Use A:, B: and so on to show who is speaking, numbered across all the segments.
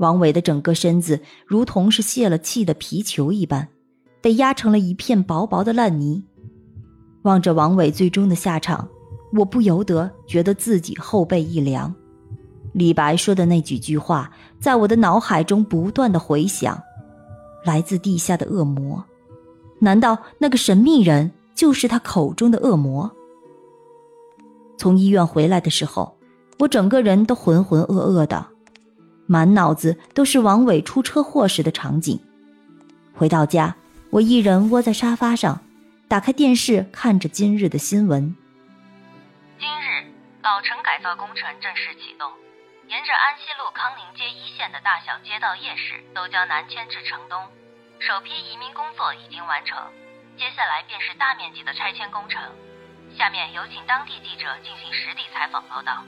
A: 王伟的整个身子如同是泄了气的皮球一般，被压成了一片薄薄的烂泥。望着王伟最终的下场，我不由得觉得自己后背一凉。李白说的那几句话，在我的脑海中不断的回响。来自地下的恶魔，难道那个神秘人就是他口中的恶魔？从医院回来的时候，我整个人都浑浑噩噩的。满脑子都是王伟出车祸时的场景。回到家，我一人窝在沙发上，打开电视看着今日的新闻。
B: 今日，老城改造工程正式启动，沿着安西路康宁街一线的大小街道夜市都将南迁至城东，首批移民工作已经完成，接下来便是大面积的拆迁工程。下面有请当地记者进行实地采访报道。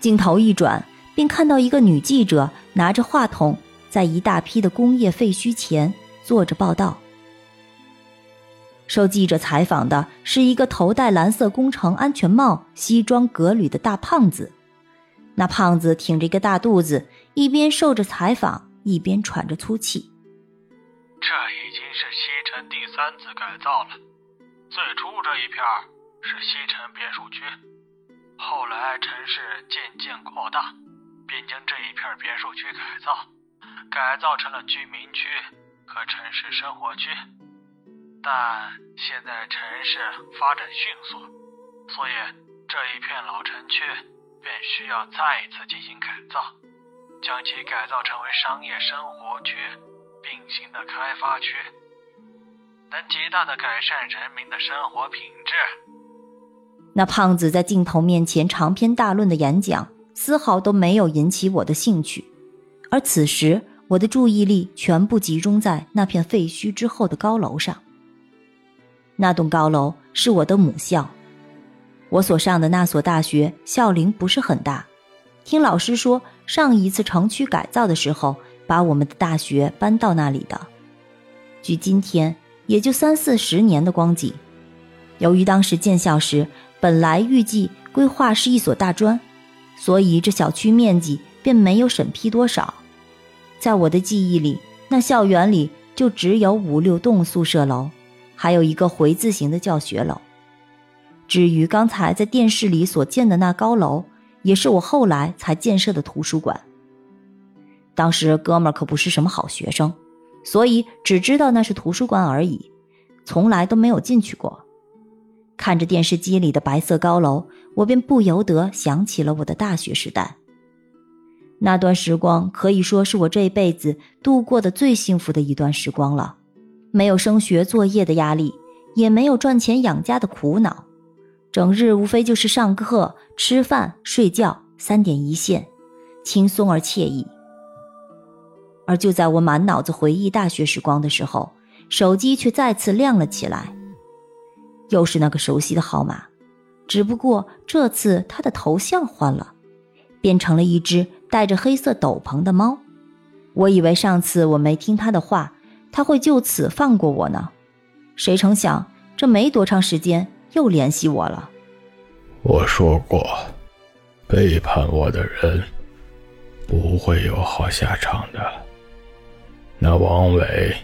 A: 镜头一转。并看到一个女记者拿着话筒，在一大批的工业废墟前做着报道。受记者采访的是一个头戴蓝色工程安全帽、西装革履的大胖子。那胖子挺着一个大肚子，一边受着采访，一边喘着粗气。
C: 这已经是西城第三次改造了。最初这一片是西城别墅区，后来城市渐渐扩大。便将这一片别墅区改造，改造成了居民区和城市生活区。但现在城市发展迅速，所以这一片老城区便需要再一次进行改造，将其改造成为商业生活区并行的开发区，能极大的改善人民的生活品质。
A: 那胖子在镜头面前长篇大论的演讲。丝毫都没有引起我的兴趣，而此时我的注意力全部集中在那片废墟之后的高楼上。那栋高楼是我的母校，我所上的那所大学校龄不是很大，听老师说，上一次城区改造的时候，把我们的大学搬到那里的，距今天也就三四十年的光景。由于当时建校时本来预计规划是一所大专。所以这小区面积便没有审批多少，在我的记忆里，那校园里就只有五六栋宿舍楼，还有一个回字形的教学楼。至于刚才在电视里所见的那高楼，也是我后来才建设的图书馆。当时哥们可不是什么好学生，所以只知道那是图书馆而已，从来都没有进去过。看着电视机里的白色高楼，我便不由得想起了我的大学时代。那段时光可以说是我这辈子度过的最幸福的一段时光了，没有升学作业的压力，也没有赚钱养家的苦恼，整日无非就是上课、吃饭、睡觉，三点一线，轻松而惬意。而就在我满脑子回忆大学时光的时候，手机却再次亮了起来。又是那个熟悉的号码，只不过这次他的头像换了，变成了一只戴着黑色斗篷的猫。我以为上次我没听他的话，他会就此放过我呢，谁成想这没多长时间又联系我了。
D: 我说过，背叛我的人不会有好下场的。那王伟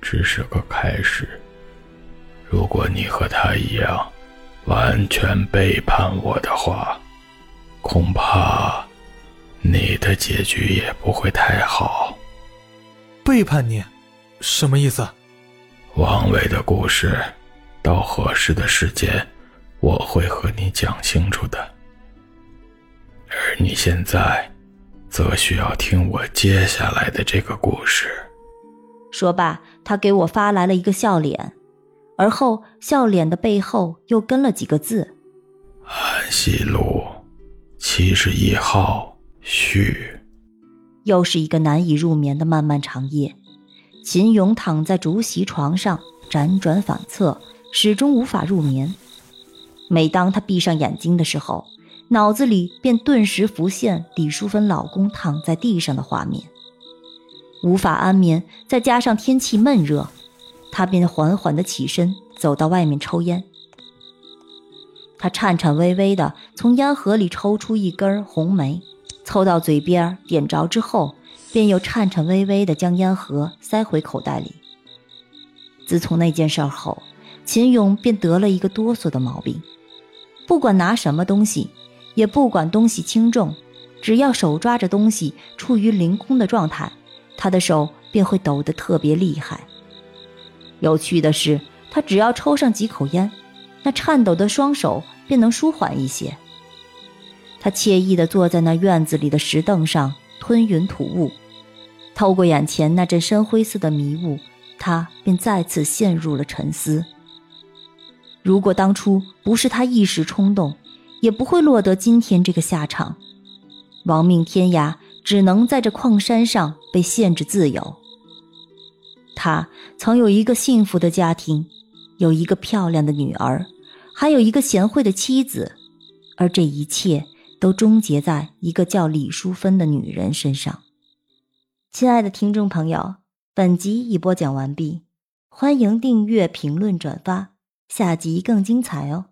D: 只是个开始。如果你和他一样，完全背叛我的话，恐怕你的结局也不会太好。
E: 背叛你，什么意思？
D: 王伟的故事，到合适的时间，我会和你讲清楚的。而你现在，则需要听我接下来的这个故事。
A: 说罢，他给我发来了一个笑脸。而后，笑脸的背后又跟了几个字：“
D: 安西路七十一号序。”
A: 又是一个难以入眠的漫漫长夜。秦勇躺在竹席床上，辗转反侧，始终无法入眠。每当他闭上眼睛的时候，脑子里便顿时浮现李淑芬老公躺在地上的画面，无法安眠。再加上天气闷热，他便缓缓地起身，走到外面抽烟。他颤颤巍巍地从烟盒里抽出一根红梅，凑到嘴边点着之后，便又颤颤巍巍地将烟盒塞回口袋里。自从那件事后，秦勇便得了一个哆嗦的毛病，不管拿什么东西，也不管东西轻重，只要手抓着东西处于凌空的状态，他的手便会抖得特别厉害。有趣的是，他只要抽上几口烟。那颤抖的双手便能舒缓一些。他惬意地坐在那院子里的石凳上，吞云吐雾。透过眼前那阵深灰色的迷雾，他便再次陷入了沉思。如果当初不是他一时冲动，也不会落得今天这个下场。亡命天涯，只能在这矿山上被限制自由。他曾有一个幸福的家庭。有一个漂亮的女儿，还有一个贤惠的妻子，而这一切都终结在一个叫李淑芬的女人身上。亲爱的听众朋友，本集已播讲完毕，欢迎订阅、评论、转发，下集更精彩哦。